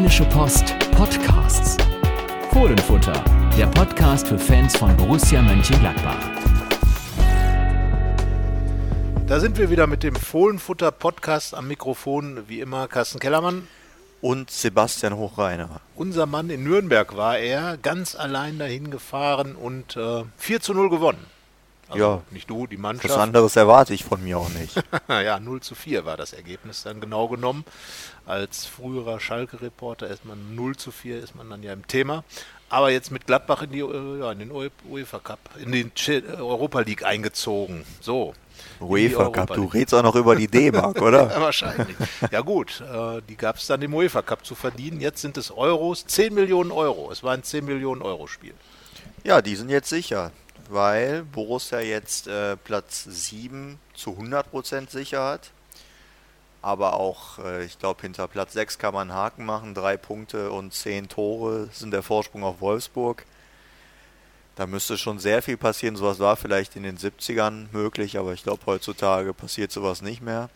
Rheinische Post Podcasts. Fohlenfutter, der Podcast für Fans von Borussia Mönchengladbach. Da sind wir wieder mit dem Fohlenfutter Podcast am Mikrofon, wie immer Carsten Kellermann. Und Sebastian Hochreiner. Unser Mann in Nürnberg war er, ganz allein dahin gefahren und äh, 4 zu 0 gewonnen. Also ja. Nicht du, die Mannschaft. Was anderes erwarte ich von mir auch nicht. ja, 0 zu 4 war das Ergebnis dann genau genommen. Als früherer Schalke-Reporter ist man 0 zu 4, ist man dann ja im Thema. Aber jetzt mit Gladbach in, die, ja, in den UEFA Cup, in den Europa League eingezogen. So. UEFA Cup, du redest auch noch über die D-Mark, oder? ja, wahrscheinlich. Ja gut, äh, die gab es dann im UEFA Cup zu verdienen. Jetzt sind es Euros, 10 Millionen Euro. Es war ein 10 Millionen Euro Spiel. Ja, die sind jetzt sicher weil Borussia jetzt äh, Platz 7 zu 100% sicher hat. Aber auch, äh, ich glaube, hinter Platz 6 kann man einen Haken machen. Drei Punkte und zehn Tore sind der Vorsprung auf Wolfsburg. Da müsste schon sehr viel passieren. Sowas war vielleicht in den 70ern möglich, aber ich glaube, heutzutage passiert sowas nicht mehr.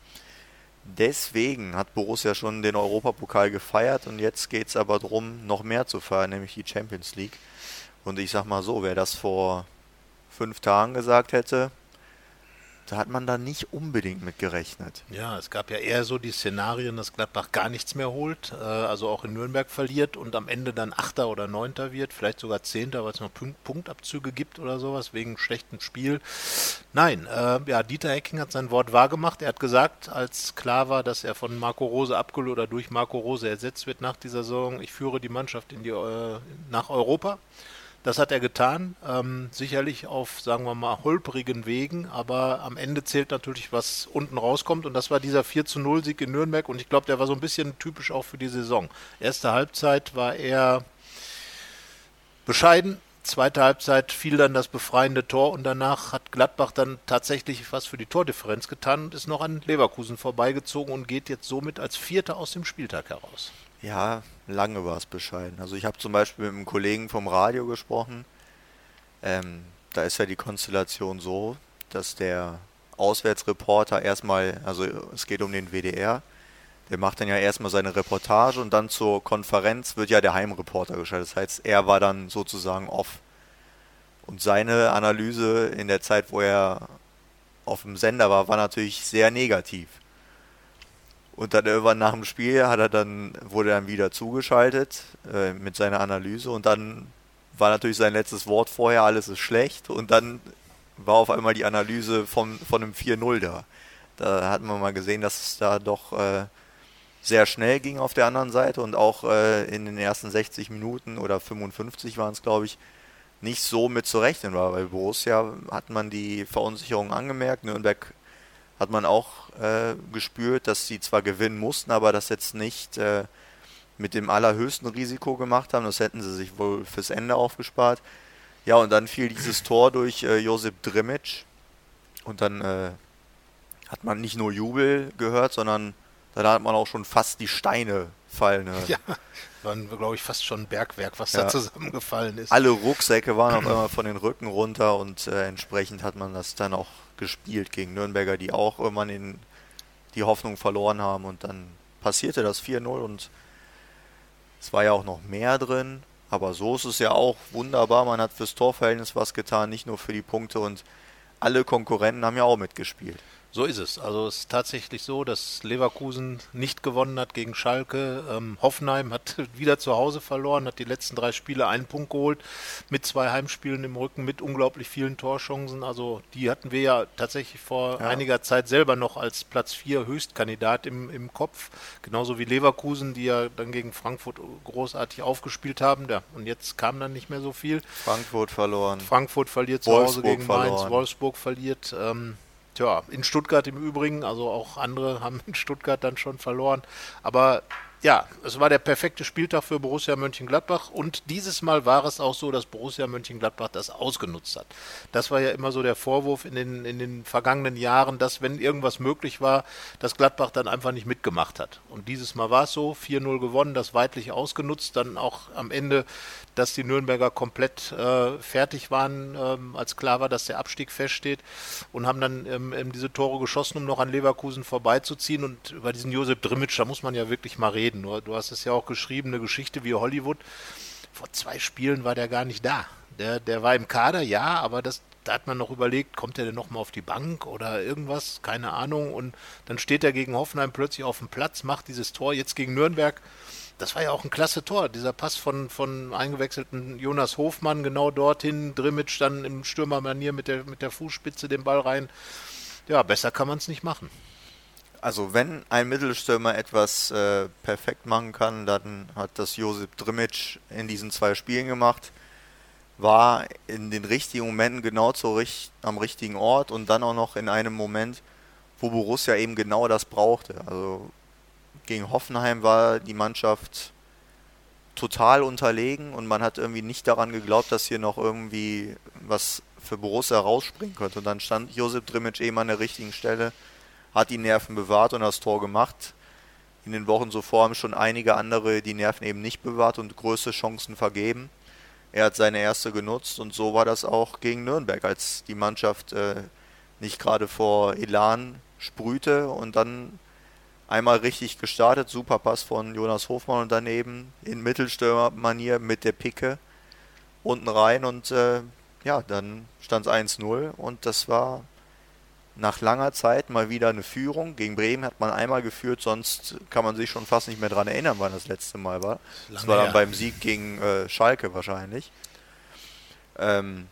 Deswegen hat Borussia schon den Europapokal gefeiert und jetzt geht es aber darum, noch mehr zu feiern, nämlich die Champions League. Und ich sag mal so, wer das vor fünf Tagen gesagt hätte, da hat man da nicht unbedingt mit gerechnet. Ja, es gab ja eher so die Szenarien, dass Gladbach gar nichts mehr holt, äh, also auch in Nürnberg verliert und am Ende dann Achter oder Neunter wird, vielleicht sogar Zehnter, weil es noch Punkt Punktabzüge gibt oder sowas wegen schlechtem Spiel. Nein, äh, ja, Dieter Hecking hat sein Wort wahrgemacht. Er hat gesagt, als klar war, dass er von Marco Rose abgelöst oder durch Marco Rose ersetzt wird nach dieser Saison, ich führe die Mannschaft in die, äh, nach Europa. Das hat er getan, ähm, sicherlich auf, sagen wir mal, holprigen Wegen, aber am Ende zählt natürlich, was unten rauskommt und das war dieser 4 zu 0 Sieg in Nürnberg und ich glaube, der war so ein bisschen typisch auch für die Saison. Erste Halbzeit war er bescheiden, zweite Halbzeit fiel dann das befreiende Tor und danach hat Gladbach dann tatsächlich was für die Tordifferenz getan und ist noch an Leverkusen vorbeigezogen und geht jetzt somit als Vierter aus dem Spieltag heraus. Ja, lange war es bescheiden. Also ich habe zum Beispiel mit einem Kollegen vom Radio gesprochen. Ähm, da ist ja die Konstellation so, dass der Auswärtsreporter erstmal, also es geht um den WDR, der macht dann ja erstmal seine Reportage und dann zur Konferenz wird ja der Heimreporter geschaltet. Das heißt, er war dann sozusagen off. Und seine Analyse in der Zeit, wo er auf dem Sender war, war natürlich sehr negativ. Und dann irgendwann nach dem Spiel hat er dann, wurde er dann wieder zugeschaltet äh, mit seiner Analyse und dann war natürlich sein letztes Wort vorher, alles ist schlecht und dann war auf einmal die Analyse von, von einem 4-0 da. Da hat man mal gesehen, dass es da doch äh, sehr schnell ging auf der anderen Seite und auch äh, in den ersten 60 Minuten oder 55 waren es, glaube ich, nicht so mit zu rechnen war. Weil Borussia hat man die Verunsicherung angemerkt, Nürnberg hat man auch äh, gespürt, dass sie zwar gewinnen mussten, aber das jetzt nicht äh, mit dem allerhöchsten Risiko gemacht haben. Das hätten sie sich wohl fürs Ende aufgespart. Ja, und dann fiel dieses Tor durch äh, Josip Drimic. Und dann äh, hat man nicht nur Jubel gehört, sondern dann hat man auch schon fast die Steine fallen. Äh. Ja, war, glaube ich, fast schon ein Bergwerk, was ja. da zusammengefallen ist. Alle Rucksäcke waren auf einmal von den Rücken runter und äh, entsprechend hat man das dann auch gespielt gegen Nürnberger, die auch irgendwann in die Hoffnung verloren haben und dann passierte das 4-0 und es war ja auch noch mehr drin, aber so ist es ja auch wunderbar. Man hat fürs Torverhältnis was getan, nicht nur für die Punkte und alle Konkurrenten haben ja auch mitgespielt. So ist es. Also es ist tatsächlich so, dass Leverkusen nicht gewonnen hat gegen Schalke. Ähm, Hoffenheim hat wieder zu Hause verloren, hat die letzten drei Spiele einen Punkt geholt, mit zwei Heimspielen im Rücken, mit unglaublich vielen Torchancen. Also die hatten wir ja tatsächlich vor ja. einiger Zeit selber noch als Platz 4 Höchstkandidat im, im Kopf. Genauso wie Leverkusen, die ja dann gegen Frankfurt großartig aufgespielt haben. Ja, und jetzt kam dann nicht mehr so viel. Frankfurt verloren. Frankfurt verliert zu Hause gegen verloren. Mainz, Wolfsburg verliert. Ähm, Tja, in Stuttgart im Übrigen, also auch andere haben in Stuttgart dann schon verloren. Aber ja, es war der perfekte Spieltag für Borussia Mönchengladbach und dieses Mal war es auch so, dass Borussia Mönchengladbach das ausgenutzt hat. Das war ja immer so der Vorwurf in den, in den vergangenen Jahren, dass wenn irgendwas möglich war, dass Gladbach dann einfach nicht mitgemacht hat. Und dieses Mal war es so, 4-0 gewonnen, das weitlich ausgenutzt, dann auch am Ende, dass die Nürnberger komplett äh, fertig waren, ähm, als klar war, dass der Abstieg feststeht und haben dann ähm, diese Tore geschossen, um noch an Leverkusen vorbeizuziehen und über diesen Josep Drimic, da muss man ja wirklich mal reden reden. Du, du hast es ja auch geschrieben, eine Geschichte wie Hollywood. Vor zwei Spielen war der gar nicht da. Der, der war im Kader, ja, aber das, da hat man noch überlegt, kommt er denn nochmal auf die Bank oder irgendwas, keine Ahnung. Und dann steht er gegen Hoffenheim plötzlich auf dem Platz, macht dieses Tor jetzt gegen Nürnberg. Das war ja auch ein klasse Tor. Dieser Pass von, von eingewechselten Jonas Hofmann genau dorthin, Drimmitsch dann im Stürmermanier mit der, mit der Fußspitze den Ball rein. Ja, besser kann man es nicht machen. Also wenn ein Mittelstürmer etwas äh, perfekt machen kann, dann hat das Josip Drimmitsch in diesen zwei Spielen gemacht. War in den richtigen Momenten genau zu, am richtigen Ort und dann auch noch in einem Moment, wo Borussia eben genau das brauchte. Also gegen Hoffenheim war die Mannschaft total unterlegen und man hat irgendwie nicht daran geglaubt, dass hier noch irgendwie was für Borussia rausspringen könnte. Und dann stand Josip Drimmitsch eben an der richtigen Stelle hat die Nerven bewahrt und das Tor gemacht. In den Wochen zuvor haben schon einige andere die Nerven eben nicht bewahrt und größte Chancen vergeben. Er hat seine erste genutzt und so war das auch gegen Nürnberg, als die Mannschaft äh, nicht gerade vor Elan sprühte und dann einmal richtig gestartet. Super Pass von Jonas Hofmann und daneben in Mittelstürmermanier mit der Picke unten rein und äh, ja, dann stand es 1-0 und das war nach langer Zeit mal wieder eine Führung. Gegen Bremen hat man einmal geführt, sonst kann man sich schon fast nicht mehr daran erinnern, wann das letzte Mal war. Lange das war dann her. beim Sieg gegen äh, Schalke wahrscheinlich. Ähm,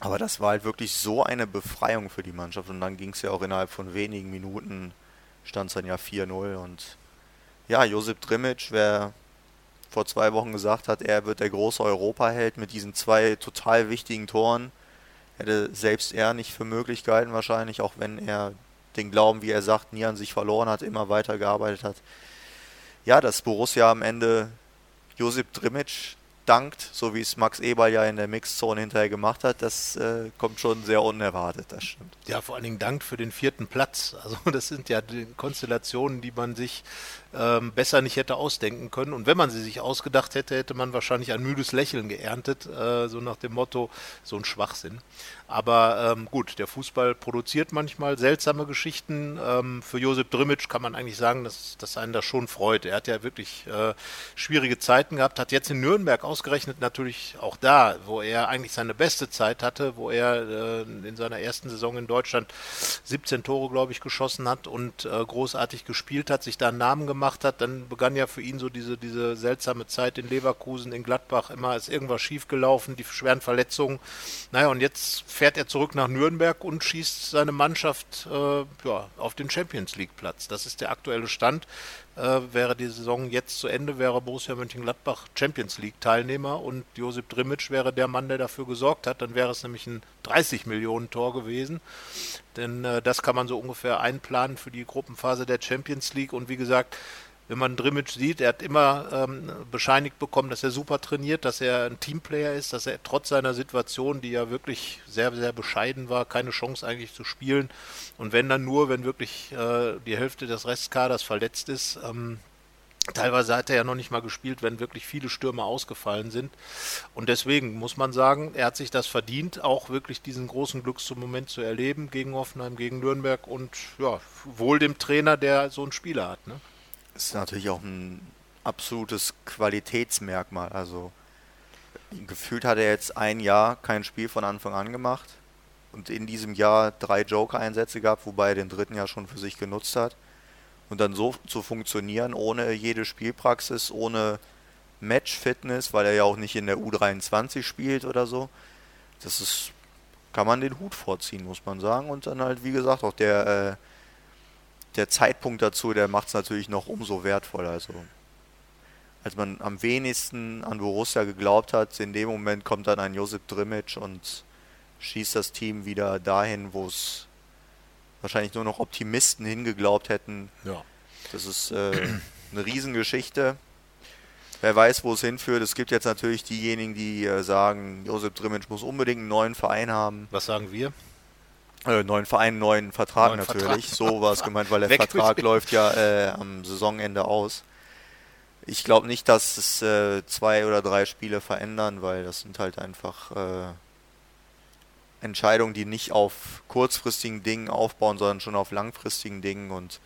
aber das war halt wirklich so eine Befreiung für die Mannschaft. Und dann ging es ja auch innerhalb von wenigen Minuten, stand es dann ja 4-0. Und ja, Josip Drimmitsch, wer vor zwei Wochen gesagt hat, er wird der große Europaheld mit diesen zwei total wichtigen Toren, hätte selbst er nicht für möglich gehalten wahrscheinlich, auch wenn er den Glauben, wie er sagt, nie an sich verloren hat, immer weiter gearbeitet hat. Ja, dass Borussia am Ende Josip Drimmitsch dankt, so wie es Max Eberl ja in der Mixzone hinterher gemacht hat, das äh, kommt schon sehr unerwartet, das stimmt. Ja, vor allen Dingen dankt für den vierten Platz. Also das sind ja Konstellationen, die man sich ähm, besser nicht hätte ausdenken können. Und wenn man sie sich ausgedacht hätte, hätte man wahrscheinlich ein müdes Lächeln geerntet, äh, so nach dem Motto, so ein Schwachsinn. Aber ähm, gut, der Fußball produziert manchmal seltsame Geschichten. Ähm, für Josip Drimmitsch kann man eigentlich sagen, dass, dass einen das schon freut. Er hat ja wirklich äh, schwierige Zeiten gehabt, hat jetzt in Nürnberg ausgerechnet natürlich auch da, wo er eigentlich seine beste Zeit hatte, wo er äh, in seiner ersten Saison in Deutschland 17 Tore, glaube ich, geschossen hat und äh, großartig gespielt hat, sich da einen Namen gemacht hat. Dann begann ja für ihn so diese, diese seltsame Zeit in Leverkusen, in Gladbach. Immer ist irgendwas schiefgelaufen, die schweren Verletzungen. Naja, und jetzt fährt er zurück nach Nürnberg und schießt seine Mannschaft äh, ja, auf den Champions League Platz. Das ist der aktuelle Stand. Äh, wäre die Saison jetzt zu Ende, wäre Borussia Mönchengladbach Champions League Teilnehmer und Josip Drimmitsch wäre der Mann, der dafür gesorgt hat. Dann wäre es nämlich ein 30 Millionen Tor gewesen. Denn äh, das kann man so ungefähr einplanen für die Gruppenphase der Champions League. Und wie gesagt, wenn man Drimmitsch sieht, er hat immer ähm, bescheinigt bekommen, dass er super trainiert, dass er ein Teamplayer ist, dass er trotz seiner Situation, die ja wirklich sehr, sehr bescheiden war, keine Chance eigentlich zu spielen. Und wenn dann nur, wenn wirklich äh, die Hälfte des Restkaders verletzt ist, ähm, Teilweise hat er ja noch nicht mal gespielt, wenn wirklich viele Stürmer ausgefallen sind. Und deswegen muss man sagen, er hat sich das verdient, auch wirklich diesen großen Glücksmoment zu erleben gegen Hoffenheim, gegen Nürnberg und ja, wohl dem Trainer, der so einen Spieler hat. Ne? Ist natürlich auch ein absolutes Qualitätsmerkmal. Also gefühlt hat er jetzt ein Jahr kein Spiel von Anfang an gemacht und in diesem Jahr drei Joker-Einsätze gehabt, wobei er den dritten Jahr schon für sich genutzt hat. Und dann so zu funktionieren, ohne jede Spielpraxis, ohne Match-Fitness, weil er ja auch nicht in der U23 spielt oder so. Das ist, kann man den Hut vorziehen, muss man sagen. Und dann halt, wie gesagt, auch der äh, der Zeitpunkt dazu, der macht es natürlich noch umso wertvoller. Also, als man am wenigsten an Borussia geglaubt hat, in dem Moment kommt dann ein Josip Drimmitsch und schießt das Team wieder dahin, wo es wahrscheinlich nur noch Optimisten hingeglaubt hätten. Ja. Das ist äh, eine Riesengeschichte. Wer weiß, wo es hinführt. Es gibt jetzt natürlich diejenigen, die äh, sagen, Josip Drimmitsch muss unbedingt einen neuen Verein haben. Was sagen wir? Äh, neuen Verein, neuen Vertrag neuen natürlich. Vertrag. So war es gemeint, weil der Weg Vertrag läuft ja äh, am Saisonende aus. Ich glaube nicht, dass es äh, zwei oder drei Spiele verändern, weil das sind halt einfach äh, Entscheidungen, die nicht auf kurzfristigen Dingen aufbauen, sondern schon auf langfristigen Dingen und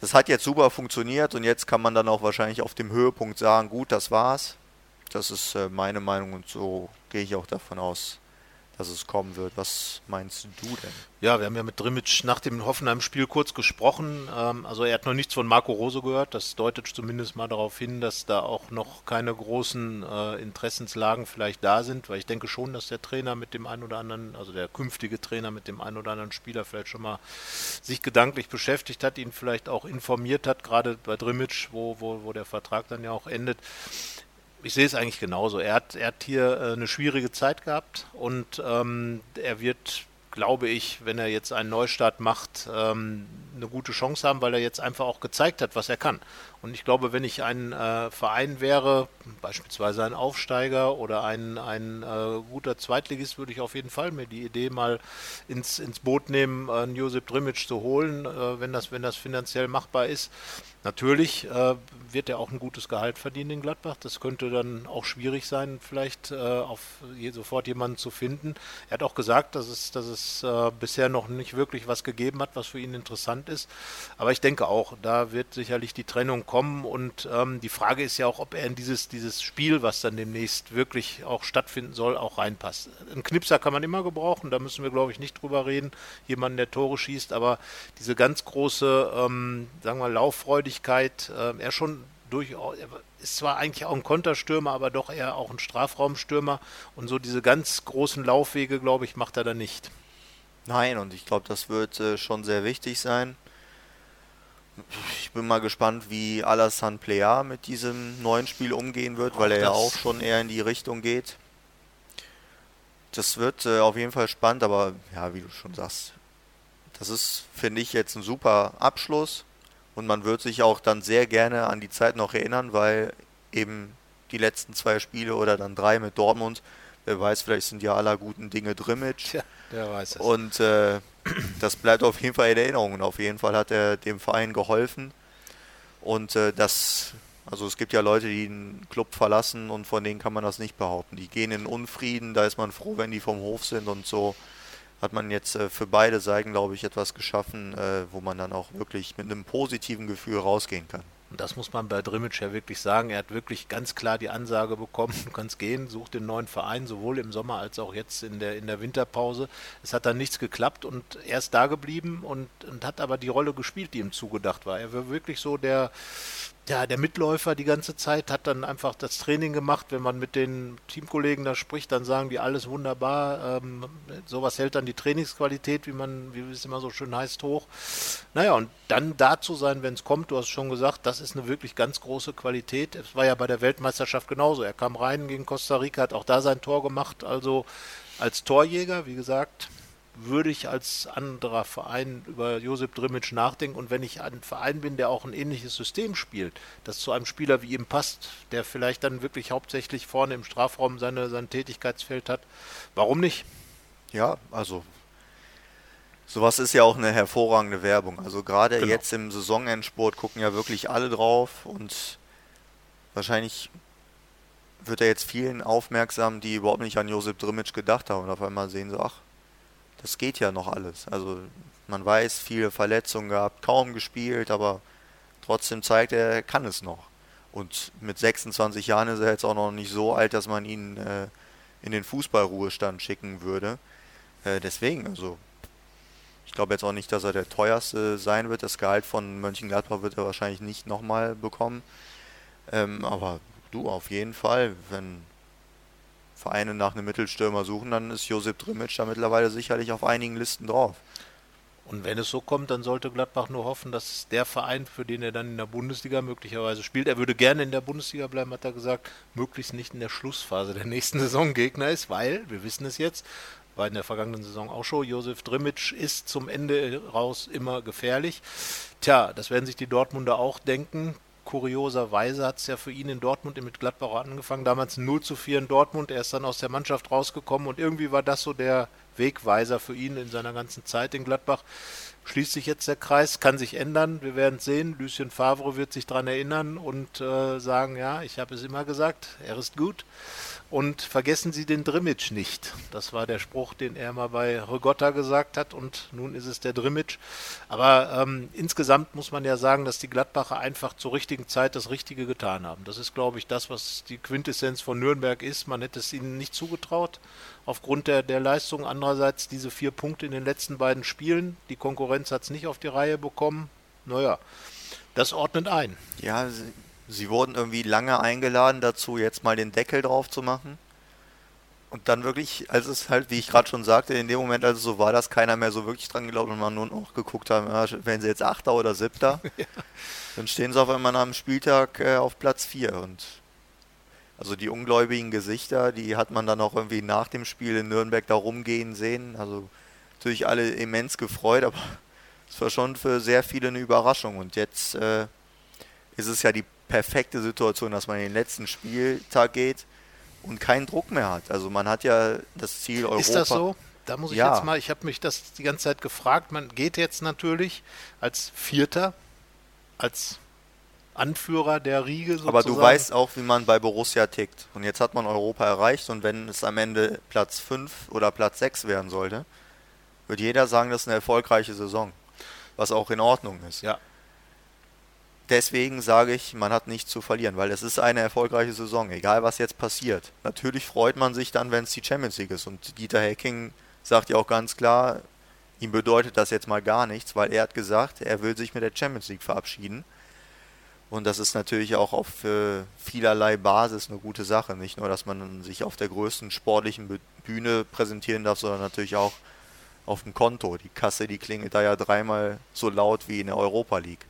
das hat jetzt super funktioniert und jetzt kann man dann auch wahrscheinlich auf dem Höhepunkt sagen, gut, das war's. Das ist äh, meine Meinung und so gehe ich auch davon aus, dass es kommen wird. Was meinst du denn? Ja, wir haben ja mit Drimmitsch nach dem Hoffenheim-Spiel kurz gesprochen. Ähm, also er hat noch nichts von Marco Rose gehört. Das deutet zumindest mal darauf hin, dass da auch noch keine großen äh, Interessenslagen vielleicht da sind, weil ich denke schon, dass der Trainer mit dem einen oder anderen, also der künftige Trainer mit dem einen oder anderen Spieler vielleicht schon mal sich gedanklich beschäftigt hat, ihn vielleicht auch informiert hat, gerade bei Drimmitsch, wo, wo, wo der Vertrag dann ja auch endet ich sehe es eigentlich genauso. Er hat, er hat hier äh, eine schwierige Zeit gehabt und ähm, er wird, glaube ich, wenn er jetzt einen Neustart macht, ähm, eine gute Chance haben, weil er jetzt einfach auch gezeigt hat, was er kann. Und ich glaube, wenn ich ein äh, Verein wäre, beispielsweise ein Aufsteiger oder ein, ein äh, guter Zweitligist, würde ich auf jeden Fall mir die Idee mal ins, ins Boot nehmen, einen Josip Drimic zu holen, äh, wenn, das, wenn das finanziell machbar ist. Natürlich äh, wird er auch ein gutes Gehalt verdienen in Gladbach. Das könnte dann auch schwierig sein, vielleicht äh, auf sofort jemanden zu finden. Er hat auch gesagt, dass es, dass es äh, bisher noch nicht wirklich was gegeben hat, was für ihn interessant ist. Aber ich denke auch, da wird sicherlich die Trennung kommen. Und ähm, die Frage ist ja auch, ob er in dieses, dieses Spiel, was dann demnächst wirklich auch stattfinden soll, auch reinpasst. Ein Knipser kann man immer gebrauchen, da müssen wir, glaube ich, nicht drüber reden. Jemanden, der Tore schießt, aber diese ganz große, ähm, sagen wir, Lauffreudigkeit, Wendigkeit. Äh, er schon durchaus, er ist zwar eigentlich auch ein Konterstürmer, aber doch eher auch ein Strafraumstürmer. Und so diese ganz großen Laufwege, glaube ich, macht er da nicht. Nein, und ich glaube, das wird äh, schon sehr wichtig sein. Ich bin mal gespannt, wie Alassane Plea mit diesem neuen Spiel umgehen wird, weil er ja auch schon eher in die Richtung geht. Das wird äh, auf jeden Fall spannend, aber ja, wie du schon sagst, das ist, finde ich, jetzt ein super Abschluss. Und man wird sich auch dann sehr gerne an die Zeit noch erinnern, weil eben die letzten zwei Spiele oder dann drei mit Dortmund, wer weiß, vielleicht sind ja aller guten Dinge Drimmitsch. Ja, der weiß es. Und äh, das bleibt auf jeden Fall in Erinnerung. Und auf jeden Fall hat er dem Verein geholfen. Und äh, das, also es gibt ja Leute, die einen Club verlassen und von denen kann man das nicht behaupten. Die gehen in Unfrieden, da ist man froh, wenn die vom Hof sind und so hat man jetzt äh, für beide Seiten, glaube ich, etwas geschaffen, äh, wo man dann auch wirklich mit einem positiven Gefühl rausgehen kann. Und das muss man bei Drimmitsch ja wirklich sagen. Er hat wirklich ganz klar die Ansage bekommen, du kannst gehen, such den neuen Verein, sowohl im Sommer als auch jetzt in der, in der Winterpause. Es hat dann nichts geklappt und er ist da geblieben und, und hat aber die Rolle gespielt, die ihm zugedacht war. Er war wirklich so der, ja, der Mitläufer die ganze Zeit hat dann einfach das Training gemacht. Wenn man mit den Teamkollegen da spricht, dann sagen die alles wunderbar. Ähm, sowas hält dann die Trainingsqualität, wie man, wie es immer so schön heißt, hoch. Naja, und dann da zu sein, wenn es kommt, du hast schon gesagt, das ist eine wirklich ganz große Qualität. Es war ja bei der Weltmeisterschaft genauso. Er kam rein gegen Costa Rica, hat auch da sein Tor gemacht. Also als Torjäger, wie gesagt, würde ich als anderer Verein über Josip Drimic nachdenken. Und wenn ich ein Verein bin, der auch ein ähnliches System spielt, das zu einem Spieler wie ihm passt, der vielleicht dann wirklich hauptsächlich vorne im Strafraum seine, sein Tätigkeitsfeld hat, warum nicht? Ja, also sowas ist ja auch eine hervorragende Werbung. Also gerade genau. jetzt im Saisonendsport gucken ja wirklich alle drauf und wahrscheinlich wird er jetzt vielen aufmerksam, die überhaupt nicht an Josip Drimic gedacht haben und auf einmal sehen sie, ach, das geht ja noch alles. Also man weiß, viele Verletzungen gehabt, kaum gespielt, aber trotzdem zeigt er, er kann es noch. Und mit 26 Jahren ist er jetzt auch noch nicht so alt, dass man ihn äh, in den Fußballruhestand schicken würde. Äh, deswegen, also ich glaube jetzt auch nicht, dass er der teuerste sein wird. Das Gehalt von Mönchengladbach wird er wahrscheinlich nicht nochmal bekommen. Ähm, aber du, auf jeden Fall, wenn Vereine nach einem Mittelstürmer suchen, dann ist Josip Drimic da mittlerweile sicherlich auf einigen Listen drauf. Und wenn es so kommt, dann sollte Gladbach nur hoffen, dass der Verein, für den er dann in der Bundesliga möglicherweise spielt, er würde gerne in der Bundesliga bleiben, hat er gesagt, möglichst nicht in der Schlussphase der nächsten Saison Gegner ist, weil, wir wissen es jetzt, war in der vergangenen Saison auch schon, Josef Drimic ist zum Ende raus immer gefährlich. Tja, das werden sich die Dortmunder auch denken kurioserweise hat es ja für ihn in Dortmund mit Gladbach angefangen, damals 0 zu 4 in Dortmund. Er ist dann aus der Mannschaft rausgekommen und irgendwie war das so der Wegweiser für ihn in seiner ganzen Zeit in Gladbach. Schließt sich jetzt der Kreis, kann sich ändern, wir werden sehen. Lucien Favre wird sich daran erinnern und äh, sagen, ja, ich habe es immer gesagt, er ist gut. Und vergessen Sie den Drimmitsch nicht. Das war der Spruch, den er mal bei Regotta gesagt hat und nun ist es der Drimmitsch. Aber ähm, insgesamt muss man ja sagen, dass die Gladbacher einfach zur richtigen Zeit das Richtige getan haben. Das ist, glaube ich, das, was die Quintessenz von Nürnberg ist. Man hätte es ihnen nicht zugetraut aufgrund der, der Leistung. Andererseits diese vier Punkte in den letzten beiden Spielen. Die Konkurrenz hat es nicht auf die Reihe bekommen. Naja, das ordnet ein. Ja, Sie wurden irgendwie lange eingeladen dazu, jetzt mal den Deckel drauf zu machen. Und dann wirklich, als es halt, wie ich gerade schon sagte, in dem Moment, als es so war, dass keiner mehr so wirklich dran geglaubt und man nur noch geguckt hat, ja, wenn sie jetzt Achter oder Siebter, ja. dann stehen sie auf einmal am Spieltag äh, auf Platz 4. Und also die ungläubigen Gesichter, die hat man dann auch irgendwie nach dem Spiel in Nürnberg da rumgehen sehen. Also natürlich alle immens gefreut, aber es war schon für sehr viele eine Überraschung. Und jetzt äh, ist es ja die perfekte Situation, dass man in den letzten Spieltag geht und keinen Druck mehr hat. Also man hat ja das Ziel Europa. Ist das so? Da muss ich ja. jetzt mal, ich habe mich das die ganze Zeit gefragt. Man geht jetzt natürlich als Vierter, als Anführer der Riege sozusagen. Aber du weißt auch, wie man bei Borussia tickt. Und jetzt hat man Europa erreicht und wenn es am Ende Platz 5 oder Platz 6 werden sollte, wird jeder sagen, das ist eine erfolgreiche Saison. Was auch in Ordnung ist. Ja deswegen sage ich, man hat nichts zu verlieren, weil es ist eine erfolgreiche Saison, egal was jetzt passiert. Natürlich freut man sich dann, wenn es die Champions League ist. Und Dieter Hecking sagt ja auch ganz klar, ihm bedeutet das jetzt mal gar nichts, weil er hat gesagt, er will sich mit der Champions League verabschieden. Und das ist natürlich auch auf äh, vielerlei Basis eine gute Sache. Nicht nur, dass man sich auf der größten sportlichen Bühne präsentieren darf, sondern natürlich auch auf dem Konto. Die Kasse, die klingelt da ja dreimal so laut wie in der Europa League.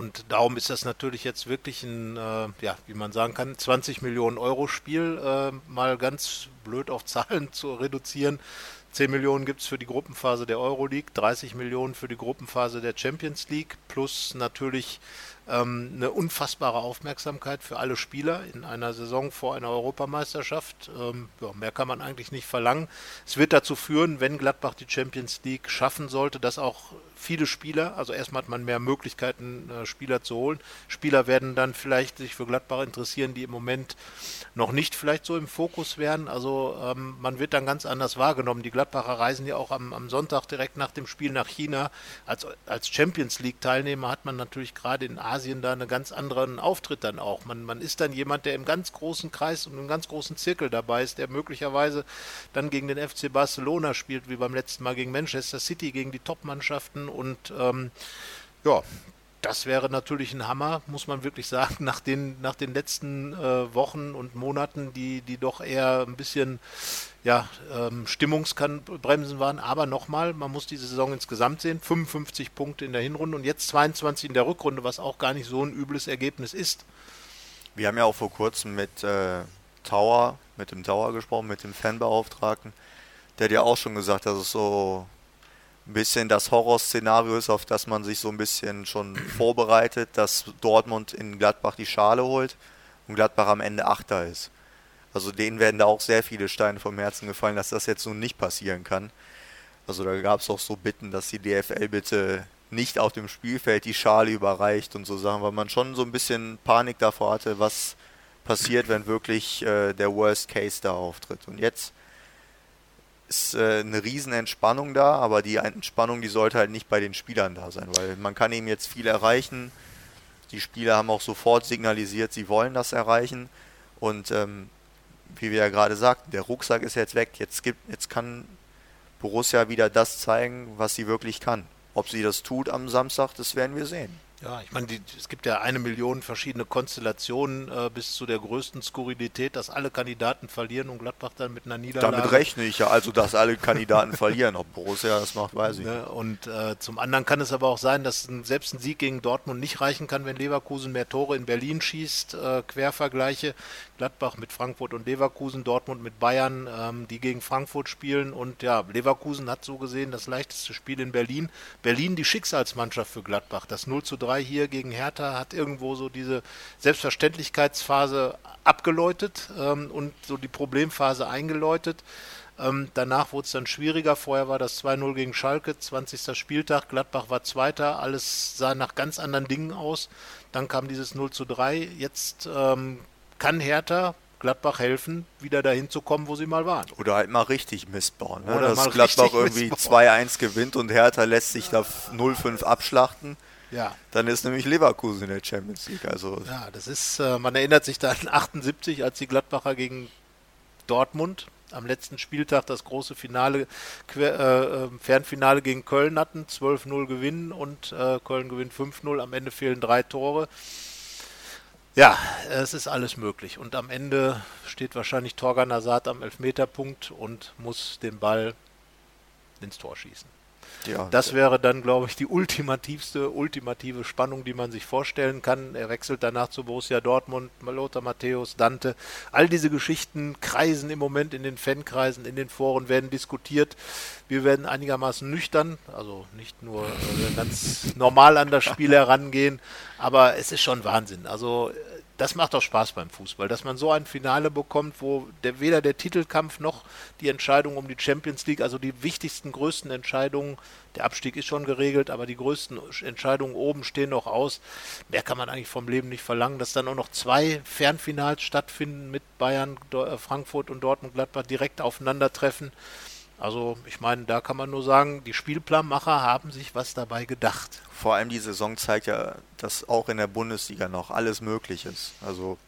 Und darum ist das natürlich jetzt wirklich ein, äh, ja, wie man sagen kann, 20 Millionen Euro Spiel, äh, mal ganz blöd auf Zahlen zu reduzieren. 10 Millionen gibt es für die Gruppenphase der Euroleague, 30 Millionen für die Gruppenphase der Champions League, plus natürlich ähm, eine unfassbare Aufmerksamkeit für alle Spieler in einer Saison vor einer Europameisterschaft. Ähm, ja, mehr kann man eigentlich nicht verlangen. Es wird dazu führen, wenn Gladbach die Champions League schaffen sollte, dass auch viele Spieler, also erstmal hat man mehr Möglichkeiten, äh, Spieler zu holen. Spieler werden dann vielleicht sich für Gladbach interessieren, die im Moment noch nicht vielleicht so im Fokus wären. Also ähm, man wird dann ganz anders wahrgenommen. Die Gladbacher reisen ja auch am, am Sonntag direkt nach dem Spiel nach China. Als, als Champions League-Teilnehmer hat man natürlich gerade in Asien da einen ganz anderen Auftritt dann auch. Man, man ist dann jemand, der im ganz großen Kreis und im ganz großen Zirkel dabei ist, der möglicherweise dann gegen den FC Barcelona spielt, wie beim letzten Mal gegen Manchester City, gegen die Top-Mannschaften und ähm, ja, das wäre natürlich ein Hammer, muss man wirklich sagen, nach den, nach den letzten äh, Wochen und Monaten, die, die doch eher ein bisschen ja, ähm, Stimmungsbremsen waren. Aber nochmal, man muss diese Saison insgesamt sehen. 55 Punkte in der Hinrunde und jetzt 22 in der Rückrunde, was auch gar nicht so ein übles Ergebnis ist. Wir haben ja auch vor kurzem mit äh, Tower, mit dem Tower gesprochen, mit dem Fanbeauftragten. Der hat ja auch schon gesagt, dass es so ein bisschen das Horrorszenario ist, auf das man sich so ein bisschen schon vorbereitet, dass Dortmund in Gladbach die Schale holt und Gladbach am Ende Achter ist. Also denen werden da auch sehr viele Steine vom Herzen gefallen, dass das jetzt nun nicht passieren kann. Also da gab es auch so Bitten, dass die DFL bitte nicht auf dem Spielfeld die Schale überreicht und so Sachen, weil man schon so ein bisschen Panik davor hatte, was passiert, wenn wirklich äh, der Worst Case da auftritt. Und jetzt ist äh, eine riesen Entspannung da, aber die Entspannung, die sollte halt nicht bei den Spielern da sein, weil man kann eben jetzt viel erreichen. Die Spieler haben auch sofort signalisiert, sie wollen das erreichen. Und ähm, wie wir ja gerade sagten, der Rucksack ist jetzt weg. Jetzt, gibt, jetzt kann Borussia wieder das zeigen, was sie wirklich kann. Ob sie das tut am Samstag, das werden wir sehen. Ja, ich meine, die, es gibt ja eine Million verschiedene Konstellationen äh, bis zu der größten Skurrilität, dass alle Kandidaten verlieren und Gladbach dann mit einer Niederlage. Damit rechne ich ja, also dass alle Kandidaten verlieren. Ob Borussia das macht, weiß ich ne? Und äh, zum anderen kann es aber auch sein, dass ein, selbst ein Sieg gegen Dortmund nicht reichen kann, wenn Leverkusen mehr Tore in Berlin schießt. Äh, Quervergleiche. Gladbach mit Frankfurt und Leverkusen, Dortmund mit Bayern, ähm, die gegen Frankfurt spielen. Und ja, Leverkusen hat so gesehen das leichteste Spiel in Berlin. Berlin die Schicksalsmannschaft für Gladbach. Das 0 zu 3 hier gegen Hertha hat irgendwo so diese Selbstverständlichkeitsphase abgeläutet ähm, und so die Problemphase eingeläutet. Ähm, danach wurde es dann schwieriger. Vorher war das 2-0 gegen Schalke, 20. Spieltag. Gladbach war Zweiter. Alles sah nach ganz anderen Dingen aus. Dann kam dieses 0 zu 3. Jetzt ähm, kann Hertha Gladbach helfen, wieder dahin zu kommen, wo sie mal waren. Oder halt mal richtig Mist bauen. Ne? Oder Dass Gladbach irgendwie 2-1 gewinnt und Hertha lässt sich da 0-5 abschlachten. Ja. Dann ist nämlich Leverkusen in der Champions League. Also ja, das ist, äh, man erinnert sich da an 78, als die Gladbacher gegen Dortmund am letzten Spieltag das große Finale, äh, äh, Fernfinale gegen Köln hatten, 12-0 gewinnen und äh, Köln gewinnt 5-0, am Ende fehlen drei Tore. Ja, es ist alles möglich. Und am Ende steht wahrscheinlich Torgan Azad am Elfmeterpunkt und muss den Ball ins Tor schießen. Ja, das wäre dann, glaube ich, die ultimativste, ultimative Spannung, die man sich vorstellen kann. Er wechselt danach zu Borussia Dortmund, Lothar Matthäus, Dante. All diese Geschichten kreisen im Moment in den Fankreisen, in den Foren, werden diskutiert. Wir werden einigermaßen nüchtern, also nicht nur äh, ganz normal an das Spiel herangehen, aber es ist schon Wahnsinn. Also das macht doch Spaß beim Fußball, dass man so ein Finale bekommt, wo der, weder der Titelkampf noch die Entscheidung um die Champions League, also die wichtigsten, größten Entscheidungen, der Abstieg ist schon geregelt, aber die größten Entscheidungen oben stehen noch aus. Mehr kann man eigentlich vom Leben nicht verlangen, dass dann auch noch zwei Fernfinals stattfinden mit Bayern, äh, Frankfurt und Dortmund Gladbach direkt aufeinandertreffen. Also ich meine, da kann man nur sagen, die Spielplanmacher haben sich was dabei gedacht. Vor allem die Saison zeigt ja, dass auch in der Bundesliga noch alles möglich ist. Also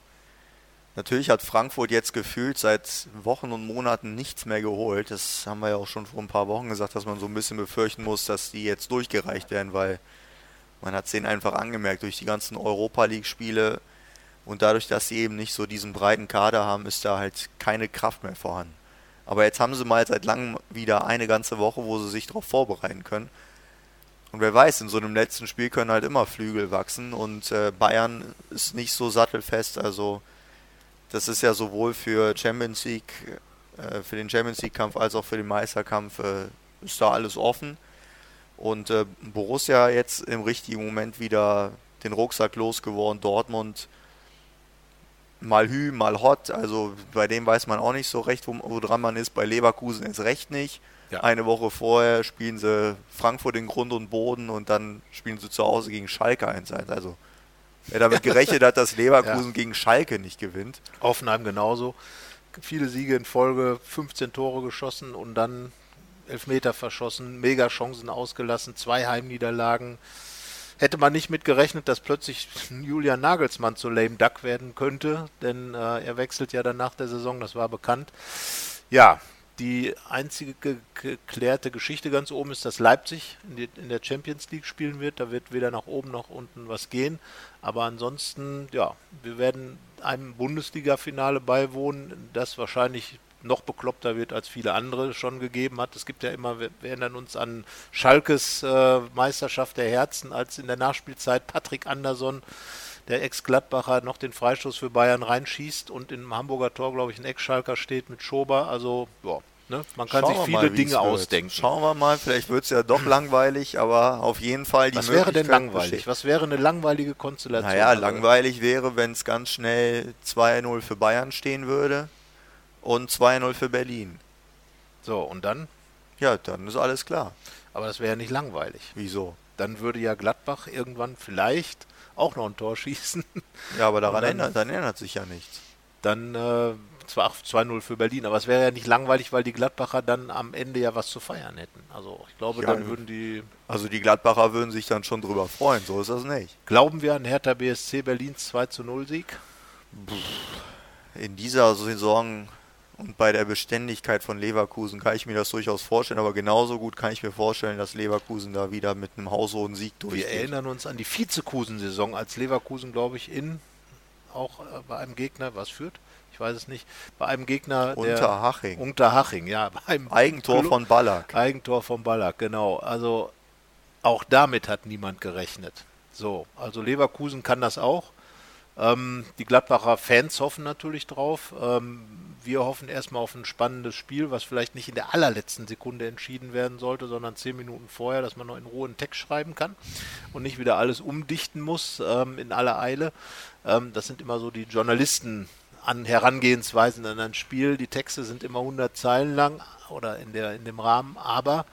natürlich hat Frankfurt jetzt gefühlt seit Wochen und Monaten nichts mehr geholt. Das haben wir ja auch schon vor ein paar Wochen gesagt, dass man so ein bisschen befürchten muss, dass die jetzt durchgereicht werden, weil man hat es denen einfach angemerkt durch die ganzen Europa League Spiele und dadurch, dass sie eben nicht so diesen breiten Kader haben, ist da halt keine Kraft mehr vorhanden. Aber jetzt haben sie mal seit langem wieder eine ganze Woche, wo sie sich darauf vorbereiten können. Und wer weiß, in so einem letzten Spiel können halt immer Flügel wachsen und äh, Bayern ist nicht so sattelfest. Also das ist ja sowohl für Champions League, äh, für den Champions League Kampf als auch für den Meisterkampf äh, ist da alles offen. Und äh, Borussia jetzt im richtigen Moment wieder den Rucksack losgeworden. Dortmund mal Hü, mal Hot. Also bei dem weiß man auch nicht so recht, wo, woran man ist. Bei Leverkusen ist recht nicht. Ja. Eine Woche vorher spielen sie Frankfurt in Grund und Boden und dann spielen sie zu Hause gegen Schalke 1-1. Also wer damit gerechnet hat, dass Leverkusen ja. gegen Schalke nicht gewinnt. Offenheim genauso. Viele Siege in Folge, 15 Tore geschossen und dann Elfmeter verschossen, mega Chancen ausgelassen, zwei Heimniederlagen hätte man nicht mit gerechnet, dass plötzlich Julian Nagelsmann zu Lame Duck werden könnte, denn äh, er wechselt ja dann nach der Saison, das war bekannt. Ja, die einzige geklärte Geschichte ganz oben ist, dass Leipzig in, die, in, der Champions League spielen wird. Da wird weder nach oben noch unten was gehen. Aber ansonsten, ja, wir werden einem Bundesliga-Finale beiwohnen, das wahrscheinlich noch bekloppter wird, als viele andere schon gegeben hat. Es gibt ja immer, wir erinnern uns an Schalkes äh, Meisterschaft der Herzen, als in der Nachspielzeit Patrick Anderson, der Ex-Gladbacher, noch den Freistoß für Bayern reinschießt und im Hamburger Tor, glaube ich, ein Ex-Schalker steht mit Schober. Also, ja, Ne? Man kann Schauen sich viele mal, Dinge ausdenken. Schauen wir mal, vielleicht wird es ja doch langweilig, aber auf jeden Fall die Was wäre denn langweilig? Besteht. Was wäre eine langweilige Konstellation? Naja, langweilig wäre, wenn es ganz schnell 2-0 für Bayern stehen würde und 2-0 für Berlin. So, und dann? Ja, dann ist alles klar. Aber das wäre ja nicht langweilig. Wieso? Dann würde ja Gladbach irgendwann vielleicht auch noch ein Tor schießen. Ja, aber daran dann, ändert, dann ändert sich ja nichts. Dann äh, zwar 2-0 für Berlin, aber es wäre ja nicht langweilig, weil die Gladbacher dann am Ende ja was zu feiern hätten. Also ich glaube, ja, dann würden die. Also die Gladbacher würden sich dann schon drüber freuen, so ist das nicht. Glauben wir an Hertha BSC Berlins 2 0 Sieg? In dieser Saison und bei der Beständigkeit von Leverkusen kann ich mir das durchaus vorstellen, aber genauso gut kann ich mir vorstellen, dass Leverkusen da wieder mit einem haushohen Sieg durchgeht. Wir erinnern uns an die Vizekusen-Saison, als Leverkusen, glaube ich, in auch äh, bei einem Gegner, was führt? Ich weiß es nicht. Bei einem Gegner. Unterhaching. Der, Unterhaching, ja. Eigentor Klo von Ballack. Eigentor von Ballack, genau. Also auch damit hat niemand gerechnet. So, also Leverkusen kann das auch. Ähm, die Gladbacher Fans hoffen natürlich drauf. Ähm, wir hoffen erstmal auf ein spannendes Spiel, was vielleicht nicht in der allerletzten Sekunde entschieden werden sollte, sondern zehn Minuten vorher, dass man noch in Ruhe einen Text schreiben kann und nicht wieder alles umdichten muss ähm, in aller Eile. Ähm, das sind immer so die Journalisten an Herangehensweisen an ein Spiel. Die Texte sind immer 100 Zeilen lang oder in, der, in dem Rahmen. Aber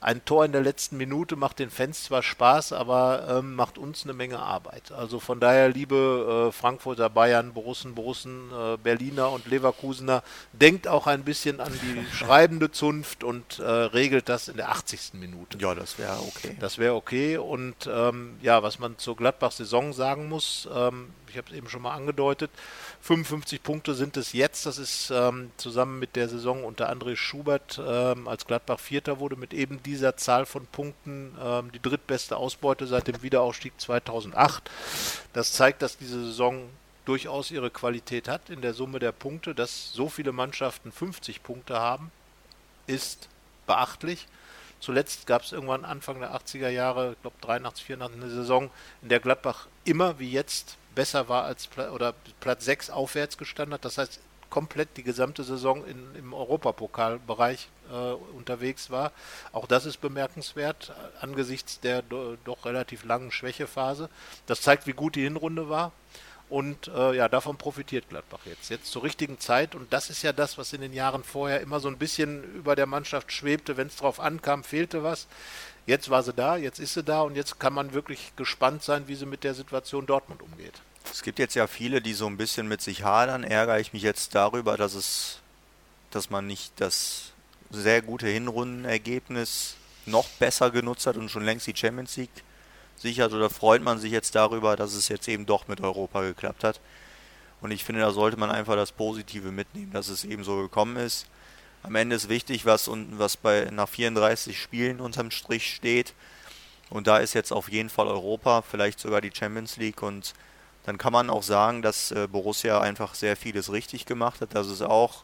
ein Tor in der letzten Minute macht den Fans zwar Spaß, aber ähm, macht uns eine Menge Arbeit. Also von daher, liebe äh, Frankfurter Bayern, Borussen, Borussen, äh, Berliner und Leverkusener, denkt auch ein bisschen an die schreibende Zunft und äh, regelt das in der 80. Minute. Ja, das wäre okay. Das wäre okay. Und ähm, ja, was man zur Gladbach-Saison sagen muss, ähm, ich habe es eben schon mal angedeutet, 55 Punkte sind es jetzt. Das ist ähm, zusammen mit der Saison unter André Schubert, ähm, als Gladbach Vierter wurde, mit eben dieser Zahl von Punkten ähm, die drittbeste Ausbeute seit dem Wiederaufstieg 2008. Das zeigt, dass diese Saison durchaus ihre Qualität hat in der Summe der Punkte. Dass so viele Mannschaften 50 Punkte haben, ist beachtlich. Zuletzt gab es irgendwann Anfang der 80er Jahre, ich glaube 83, 84, eine Saison, in der Gladbach immer wie jetzt besser war als oder Platz 6 aufwärts gestanden hat. Das heißt, komplett die gesamte Saison in, im Europapokalbereich äh, unterwegs war. Auch das ist bemerkenswert angesichts der do, doch relativ langen Schwächephase. Das zeigt, wie gut die Hinrunde war. Und äh, ja, davon profitiert Gladbach jetzt. Jetzt zur richtigen Zeit. Und das ist ja das, was in den Jahren vorher immer so ein bisschen über der Mannschaft schwebte. Wenn es drauf ankam, fehlte was. Jetzt war sie da, jetzt ist sie da und jetzt kann man wirklich gespannt sein, wie sie mit der Situation Dortmund umgeht. Es gibt jetzt ja viele, die so ein bisschen mit sich hadern. Ärgere ich mich jetzt darüber, dass es, dass man nicht das sehr gute Hinrundenergebnis noch besser genutzt hat und schon längst die Champions League sichert oder freut man sich jetzt darüber, dass es jetzt eben doch mit Europa geklappt hat? Und ich finde, da sollte man einfach das Positive mitnehmen, dass es eben so gekommen ist am Ende ist wichtig, was, und, was bei nach 34 Spielen unterm Strich steht. Und da ist jetzt auf jeden Fall Europa, vielleicht sogar die Champions League. Und dann kann man auch sagen, dass äh, Borussia einfach sehr vieles richtig gemacht hat. Dass es auch,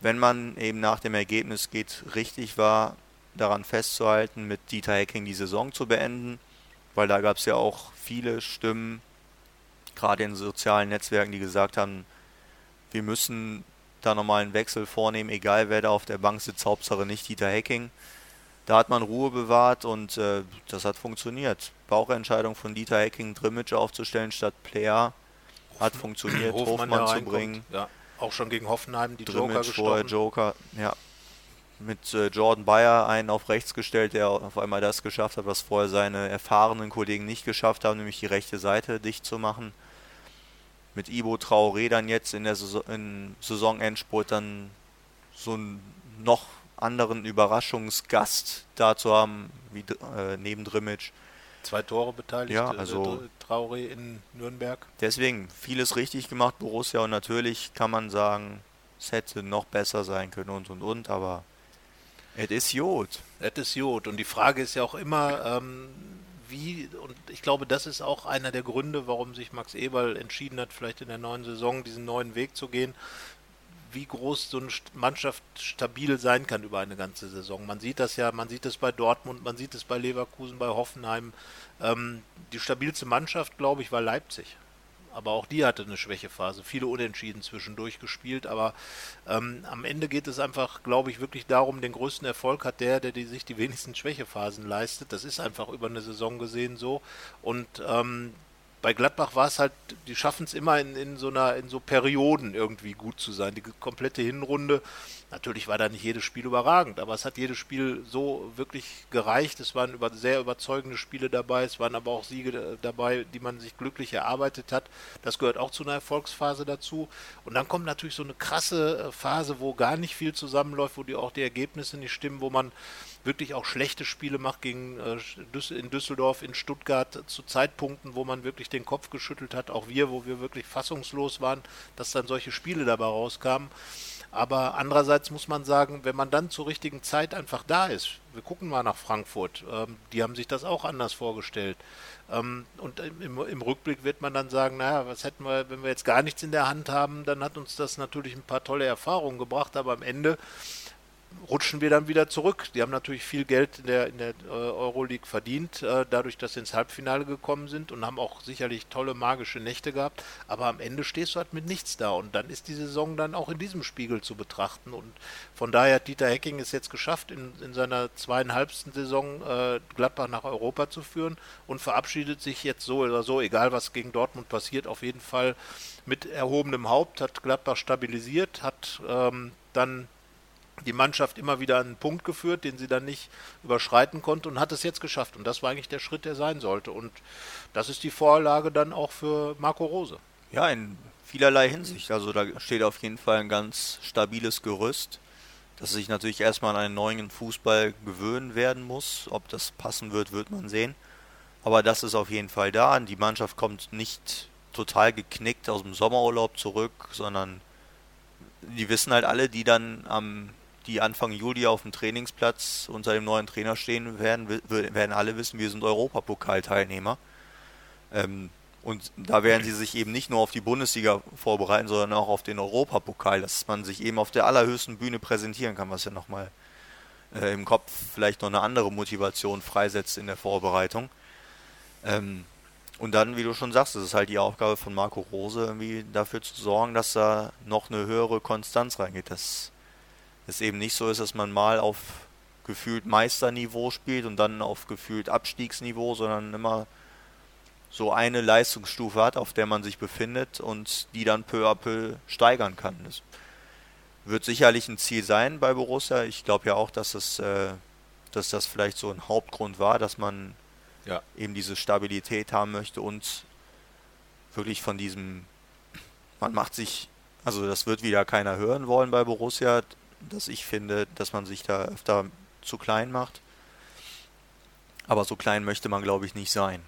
wenn man eben nach dem Ergebnis geht, richtig war, daran festzuhalten, mit Dieter Hecking die Saison zu beenden. Weil da gab es ja auch viele Stimmen, gerade in sozialen Netzwerken, die gesagt haben, wir müssen da nochmal einen Wechsel vornehmen, egal wer da auf der Bank sitzt, Hauptsache nicht Dieter Hacking. Da hat man Ruhe bewahrt und äh, das hat funktioniert. Bauchentscheidung von Dieter Hacking, Drimmitsch aufzustellen statt Player hat funktioniert, Hofmann, Hofmann zu bringen. Ja, auch schon gegen Hoffenheim die Drimmitsch Joker gestochen. vorher Joker, ja. Mit äh, Jordan Bayer einen auf rechts gestellt, der auf einmal das geschafft hat, was vorher seine erfahrenen Kollegen nicht geschafft haben, nämlich die rechte Seite dicht zu machen mit Ibo Traoré dann jetzt in der Saison, in Saisonendspurt dann so einen noch anderen Überraschungsgast da zu haben, wie äh, neben Drimmitsch. Zwei Tore beteiligt, ja, also äh, Traoré in Nürnberg. Deswegen, vieles richtig gemacht, Borussia, und natürlich kann man sagen, es hätte noch besser sein können und und und, aber es ist Jod. Es ist Jod. Und die Frage ist ja auch immer, ähm, wie, und ich glaube, das ist auch einer der Gründe, warum sich Max Eberl entschieden hat, vielleicht in der neuen Saison diesen neuen Weg zu gehen, wie groß so eine Mannschaft stabil sein kann über eine ganze Saison. Man sieht das ja, man sieht es bei Dortmund, man sieht es bei Leverkusen, bei Hoffenheim. Ähm, die stabilste Mannschaft, glaube ich, war Leipzig aber auch die hatte eine Schwächephase. Viele Unentschieden zwischendurch gespielt, aber ähm, am Ende geht es einfach, glaube ich, wirklich darum, den größten Erfolg hat der, der die, sich die wenigsten Schwächephasen leistet. Das ist einfach über eine Saison gesehen so. Und ähm, bei Gladbach war es halt, die schaffen es immer in, in so einer, in so Perioden irgendwie gut zu sein. Die komplette Hinrunde, natürlich war da nicht jedes Spiel überragend, aber es hat jedes Spiel so wirklich gereicht. Es waren über, sehr überzeugende Spiele dabei, es waren aber auch Siege dabei, die man sich glücklich erarbeitet hat. Das gehört auch zu einer Erfolgsphase dazu. Und dann kommt natürlich so eine krasse äh, Phase, wo gar nicht viel zusammenläuft, wo die auch die Ergebnisse nicht stimmen, wo man wirklich auch schlechte Spiele macht gegen äh, in Düsseldorf, in Stuttgart zu Zeitpunkten, wo man wirklich den Kopf geschüttelt hat, auch wir, wo wir wirklich fassungslos waren, dass dann solche Spiele dabei rauskamen. Aber andererseits muss man sagen, wenn man dann zur richtigen Zeit einfach da ist, wir gucken mal nach Frankfurt, ähm, die haben sich das auch anders vorgestellt. Ähm, und im, im, Rückblick wird man dann sagen, naja, was hätten wir, wenn wir jetzt gar nichts in der Hand haben, dann hat uns das natürlich ein paar tolle Erfahrungen gebracht, aber am Ende rutschen wir dann wieder zurück. Die haben natürlich viel Geld in der, in der äh, Euroleague verdient, äh, dadurch, dass sie ins Halbfinale gekommen sind und haben auch sicherlich tolle magische Nächte gehabt. Aber am Ende stehst du halt mit nichts da und dann ist die Saison dann auch in diesem Spiegel zu betrachten. Und von daher hat Dieter Hecking es jetzt geschafft, in, in seiner zweieinhalbsten Saison äh, Gladbach nach Europa zu führen und verabschiedet sich jetzt so oder so, egal was gegen Dortmund passiert, auf jeden Fall mit erhobenem Haupt, hat Gladbach stabilisiert, hat ähm, dann die Mannschaft immer wieder einen Punkt geführt, den sie dann nicht überschreiten konnte und hat es jetzt geschafft. Und das war eigentlich der Schritt, der sein sollte. Und das ist die Vorlage dann auch für Marco Rose. Ja, in vielerlei Hinsicht. Also da steht auf jeden Fall ein ganz stabiles Gerüst, das sich natürlich erstmal an einen neuen Fußball gewöhnen werden muss. Ob das passen wird, wird man sehen. Aber das ist auf jeden Fall da. Die Mannschaft kommt nicht total geknickt aus dem Sommerurlaub zurück, sondern die wissen halt alle, die dann am die Anfang Juli auf dem Trainingsplatz unter dem neuen Trainer stehen werden, werden alle wissen, wir sind Europapokalteilnehmer. Ähm, und da werden sie sich eben nicht nur auf die Bundesliga vorbereiten, sondern auch auf den Europapokal, dass man sich eben auf der allerhöchsten Bühne präsentieren kann, was ja nochmal äh, im Kopf vielleicht noch eine andere Motivation freisetzt in der Vorbereitung. Ähm, und dann, wie du schon sagst, ist es halt die Aufgabe von Marco Rose, irgendwie dafür zu sorgen, dass da noch eine höhere Konstanz reingeht. Dass es eben nicht so ist, dass man mal auf gefühlt Meisterniveau spielt und dann auf gefühlt Abstiegsniveau, sondern immer so eine Leistungsstufe hat, auf der man sich befindet und die dann peu à peu steigern kann. Das wird sicherlich ein Ziel sein bei Borussia. Ich glaube ja auch, dass es, äh, dass das vielleicht so ein Hauptgrund war, dass man ja. eben diese Stabilität haben möchte und wirklich von diesem, man macht sich, also das wird wieder keiner hören wollen bei Borussia, dass ich finde, dass man sich da öfter zu klein macht. Aber so klein möchte man, glaube ich, nicht sein.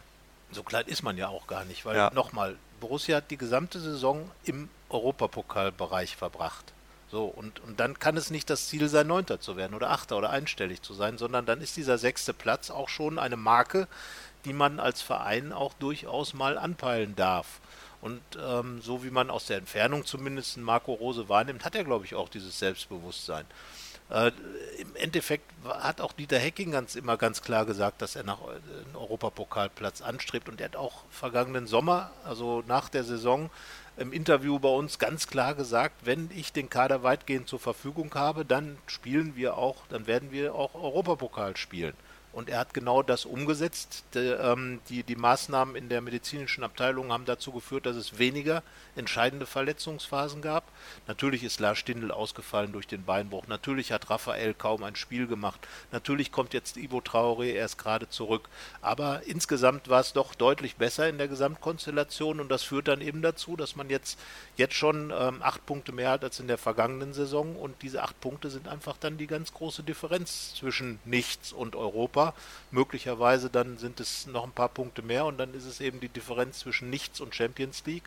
So klein ist man ja auch gar nicht, weil ja. nochmal, Borussia hat die gesamte Saison im Europapokalbereich verbracht. So, und, und dann kann es nicht das Ziel sein, Neunter zu werden oder Achter oder einstellig zu sein, sondern dann ist dieser sechste Platz auch schon eine Marke, die man als Verein auch durchaus mal anpeilen darf. Und ähm, so wie man aus der Entfernung zumindest Marco Rose wahrnimmt, hat er, glaube ich, auch dieses Selbstbewusstsein. Äh, Im Endeffekt hat auch Dieter Hecking ganz immer ganz klar gesagt, dass er nach äh, einem Europapokalplatz anstrebt. Und er hat auch vergangenen Sommer, also nach der Saison, im Interview bei uns ganz klar gesagt, wenn ich den Kader weitgehend zur Verfügung habe, dann spielen wir auch, dann werden wir auch Europapokal spielen. Und er hat genau das umgesetzt. Die, ähm, die, die, Maßnahmen in der medizinischen Abteilung haben dazu geführt, dass es weniger entscheidende Verletzungsphasen gab. Natürlich ist Lars Stindl ausgefallen durch den Beinbruch. Natürlich hat Raphael kaum ein Spiel gemacht. Natürlich kommt jetzt Ivo Traoré erst gerade zurück. Aber insgesamt war es doch deutlich besser in der Gesamtkonstellation und das führt dann eben dazu, dass man jetzt, jetzt schon ähm, acht Punkte mehr hat als in der vergangenen Saison und diese acht Punkte sind einfach dann die ganz große Differenz zwischen nichts und Europa. Möglicherweise dann sind es noch ein paar Punkte mehr und dann ist es eben die Differenz zwischen Nichts und Champions League,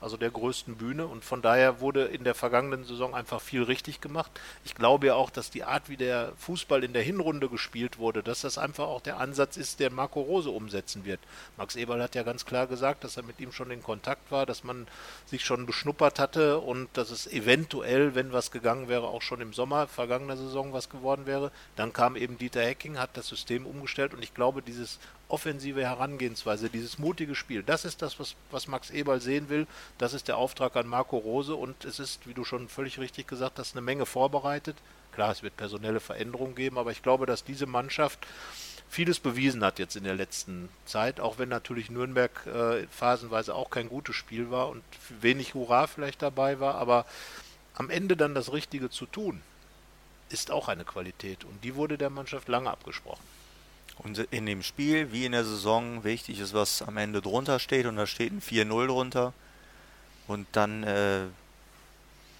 also der größten Bühne. Und von daher wurde in der vergangenen Saison einfach viel richtig gemacht. Ich glaube ja auch, dass die Art, wie der Fußball in der Hinrunde gespielt wurde, dass das einfach auch der Ansatz ist, der Marco Rose umsetzen wird. Max Eberl hat ja ganz klar gesagt, dass er mit ihm schon in Kontakt war, dass man sich schon beschnuppert hatte und dass es eventuell, wenn was gegangen wäre, auch schon im Sommer vergangener Saison was geworden wäre. Dann kam eben Dieter Hecking, hat das System System umgestellt und ich glaube, dieses offensive Herangehensweise, dieses mutige Spiel, das ist das, was, was Max Eberl sehen will. Das ist der Auftrag an Marco Rose und es ist, wie du schon völlig richtig gesagt hast, eine Menge vorbereitet. Klar, es wird personelle Veränderungen geben, aber ich glaube, dass diese Mannschaft vieles bewiesen hat jetzt in der letzten Zeit, auch wenn natürlich Nürnberg äh, phasenweise auch kein gutes Spiel war und wenig Hurra vielleicht dabei war, aber am Ende dann das Richtige zu tun, ist auch eine Qualität und die wurde der Mannschaft lange abgesprochen. Und in dem Spiel, wie in der Saison, wichtig ist, was am Ende drunter steht. Und da steht ein 4-0 drunter. Und dann äh,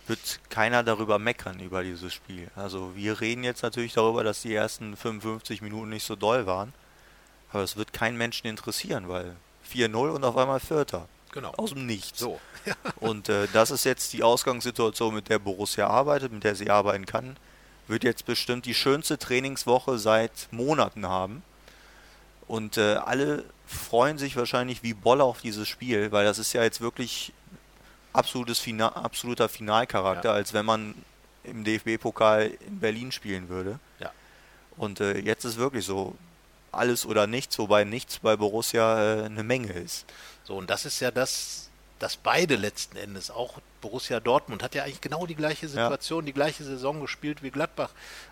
wird keiner darüber meckern, über dieses Spiel. Also wir reden jetzt natürlich darüber, dass die ersten 55 Minuten nicht so doll waren. Aber es wird keinen Menschen interessieren, weil 4-0 und auf einmal Vierter. Genau. Aus dem Nichts. So. und äh, das ist jetzt die Ausgangssituation, mit der Borussia arbeitet, mit der sie arbeiten kann. Wird jetzt bestimmt die schönste Trainingswoche seit Monaten haben. Und äh, alle freuen sich wahrscheinlich wie Bolle auf dieses Spiel, weil das ist ja jetzt wirklich absolutes Fina absoluter Finalcharakter, ja. als wenn man im DFB-Pokal in Berlin spielen würde. Ja. Und äh, jetzt ist wirklich so alles oder nichts, wobei nichts bei Borussia äh, eine Menge ist. So, und das ist ja das, dass beide letzten Endes, auch Borussia Dortmund, hat ja eigentlich genau die gleiche Situation, ja. die gleiche Saison gespielt wie Gladbach,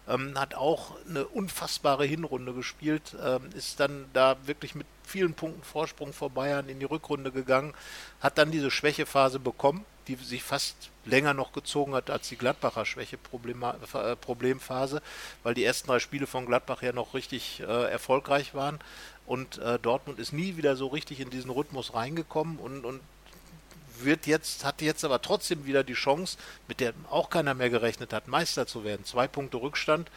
ähm, hat auch eine unfassbare Hinrunde gespielt, ähm, ist dann da wirklich mit vielen Punkten Vorsprung vor Bayern in die Rückrunde gegangen, hat dann diese Schwächephase bekommen, die sich fast länger noch gezogen hat als die Gladbacher Schwäche-Problemphase, weil die ersten drei Spiele von Gladbach ja noch richtig äh, erfolgreich waren. Und äh, Dortmund ist nie wieder so richtig in diesen Rhythmus reingekommen und, und wird jetzt, hat jetzt aber trotzdem wieder die Chance, mit der auch keiner mehr gerechnet hat, Meister zu werden. Zwei Punkte Rückstand.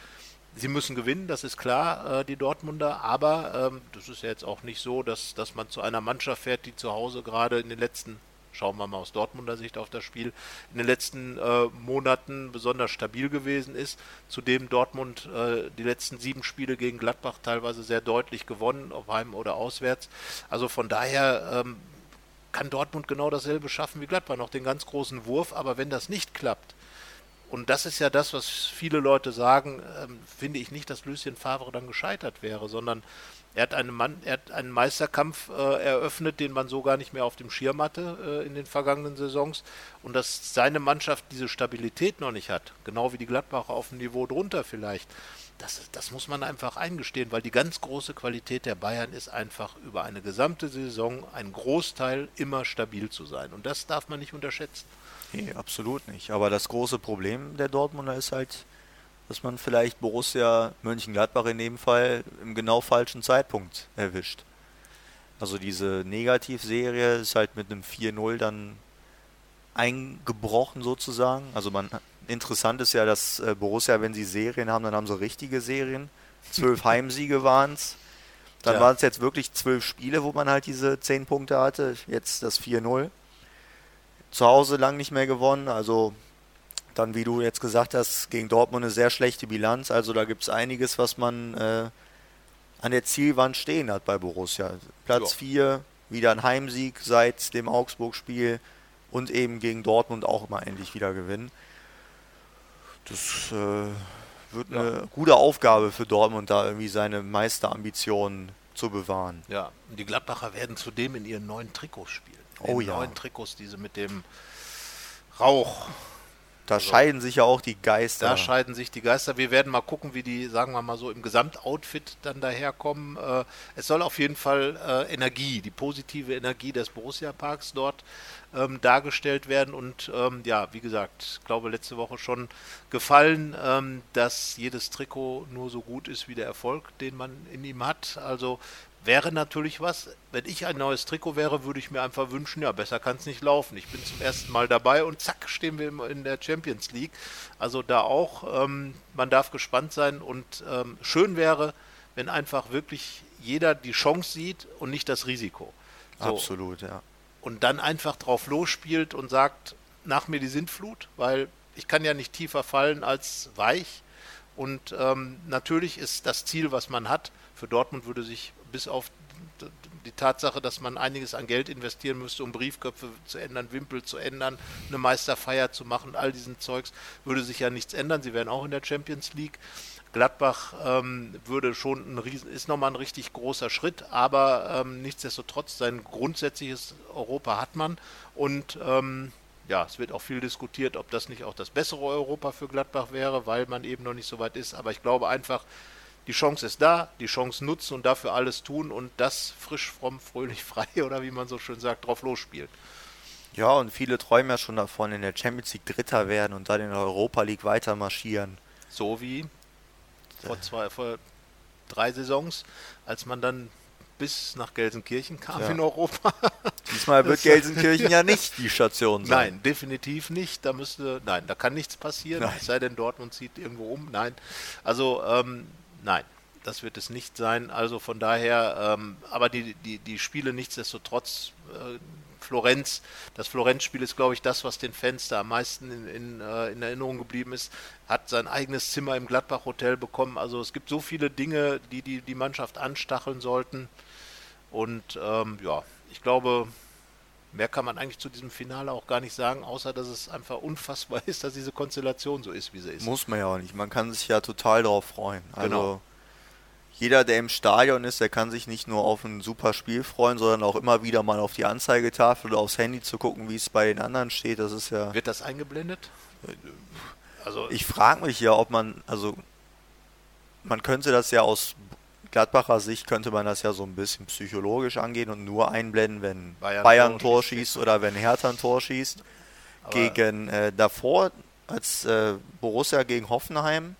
Sie müssen gewinnen, das ist klar, äh, die Dortmunder, aber ähm, das ist ja jetzt auch nicht so, dass, dass man zu einer Mannschaft fährt, die zu Hause gerade in den letzten, schauen wir mal aus Dortmunder Sicht auf das Spiel, in den letzten äh, Monaten besonders stabil gewesen ist, zudem Dortmund äh, die letzten sieben Spiele gegen Gladbach teilweise sehr deutlich gewonnen, ob heim oder auswärts. Also von daher ähm, kann Dortmund genau dasselbe schaffen wie Gladbach, noch den ganz großen Wurf, aber wenn das nicht klappt, und das ist ja das, was viele Leute sagen, ähm, finde ich nicht, dass Lucien Favre dann gescheitert wäre, sondern er hat einen, Mann, er hat einen Meisterkampf äh, eröffnet, den man so gar nicht mehr auf dem Schirm hatte äh, in den vergangenen Saisons. Und dass seine Mannschaft diese Stabilität noch nicht hat, genau wie die Gladbacher auf dem Niveau drunter vielleicht, das, das muss man einfach eingestehen, weil die ganz große Qualität der Bayern ist einfach über eine gesamte Saison ein Großteil immer stabil zu sein. Und das darf man nicht unterschätzen. Nee, absolut nicht. Aber das große Problem der Dortmunder ist halt, dass man vielleicht Borussia Mönchengladbach in dem Fall im genau falschen Zeitpunkt erwischt. Also diese Negativserie ist halt mit einem 4-0 dann eingebrochen sozusagen. Also man interessant ist ja, dass äh, Borussia, wenn sie Serien haben, dann haben sie richtige Serien. Zwölf Heimsiege waren es. Dann ja. waren es jetzt wirklich zwölf Spiele, wo man halt diese zehn Punkte hatte. Jetzt das 4-0. Zu Hause lang nicht mehr gewonnen. Also dann, wie du jetzt gesagt hast, gegen Dortmund eine sehr schlechte Bilanz. Also da gibt es einiges, was man äh, an der Zielwand stehen hat bei Borussia. Platz 4, wieder ein Heimsieg seit dem Augsburg-Spiel und eben gegen Dortmund auch immer endlich wieder gewinnen. Das äh, wird ja. eine gute Aufgabe für Dortmund, da irgendwie seine Meisterambitionen zu bewahren. Ja, und die Gladbacher werden zudem in ihren neuen Trikots spielen. In oh ja. neuen Trikots, diese mit dem Rauch. Da also, scheiden sich ja auch die Geister. Da scheiden sich die Geister. Wir werden mal gucken, wie die, sagen wir mal so, im Gesamtoutfit dann daherkommen. Äh, es soll auf jeden Fall äh, Energie, die positive Energie des Borussia-Parks dort ähm, dargestellt werden. Und ähm, ja, wie gesagt, ich glaube letzte Woche schon gefallen, ähm, dass jedes Trikot nur so gut ist wie der Erfolg, den man in ihm hat. Also wäre natürlich was. Wenn ich ein neues Trikot wäre, würde ich mir einfach wünschen, ja, besser kann es nicht laufen. Ich bin zum ersten Mal dabei und zack, stehen wir in der Champions League. Also da auch, ähm, man darf gespannt sein und ähm, schön wäre, wenn einfach wirklich jeder die Chance sieht und nicht das Risiko. So. Absolut, ja und dann einfach drauf losspielt und sagt, nach mir die Sintflut, weil ich kann ja nicht tiefer fallen als weich. Und ähm, natürlich ist das Ziel, was man hat, für Dortmund würde sich bis auf die Tatsache, dass man einiges an Geld investieren müsste, um Briefköpfe zu ändern, Wimpel zu ändern, eine Meisterfeier zu machen, all diesen Zeugs, würde sich ja nichts ändern. Sie wären auch in der Champions League. Gladbach ähm, würde schon ein Riesen, ist nochmal ein richtig großer Schritt, aber ähm, nichtsdestotrotz sein grundsätzliches Europa hat man und ähm, ja, es wird auch viel diskutiert, ob das nicht auch das bessere Europa für Gladbach wäre, weil man eben noch nicht so weit ist. Aber ich glaube einfach, die Chance ist da, die Chance nutzen und dafür alles tun und das frisch, fromm, fröhlich, frei oder wie man so schön sagt, drauf losspielen. Ja, und viele träumen ja schon davon, in der Champions League Dritter werden und dann in der Europa League weiter marschieren. So wie vor zwei, vor drei Saisons, als man dann bis nach Gelsenkirchen kam ja. in Europa. Diesmal wird Gelsenkirchen ja nicht die Station sein. Nein, definitiv nicht. Da müsste, nein, da kann nichts passieren. Nein. Es sei denn, Dortmund zieht irgendwo um. Nein. Also, ähm, nein, das wird es nicht sein. Also von daher, ähm, aber die, die, die Spiele nichtsdestotrotz äh, Florenz. Das Florenz-Spiel ist, glaube ich, das, was den Fans da am meisten in, in, äh, in, Erinnerung geblieben ist. Hat sein eigenes Zimmer im Gladbach-Hotel bekommen. Also es gibt so viele Dinge, die die, die Mannschaft anstacheln sollten. Und ähm, ja, ich glaube, mehr kann man eigentlich zu diesem Finale auch gar nicht sagen, außer dass es einfach unfassbar ist, dass diese Konstellation so ist, wie sie ist. Muss man ja auch nicht. Man kann sich ja total darauf freuen. Also genau jeder, der im Stadion ist, der kann sich nicht nur auf ein super Spiel freuen, sondern auch immer wieder mal auf die Anzeigetafel oder aufs Handy zu gucken, wie es bei den anderen steht. Das ist ja. Wird das eingeblendet? Also ich frage mich ja, ob man, also man könnte das ja aus Gladbacher Sicht könnte man das ja so ein bisschen psychologisch angehen und nur einblenden, wenn Bayern, Bayern ein Tor schießt oder wenn Hertha ein Tor schießt. Aber gegen äh, davor, als äh, Borussia gegen Hoffenheim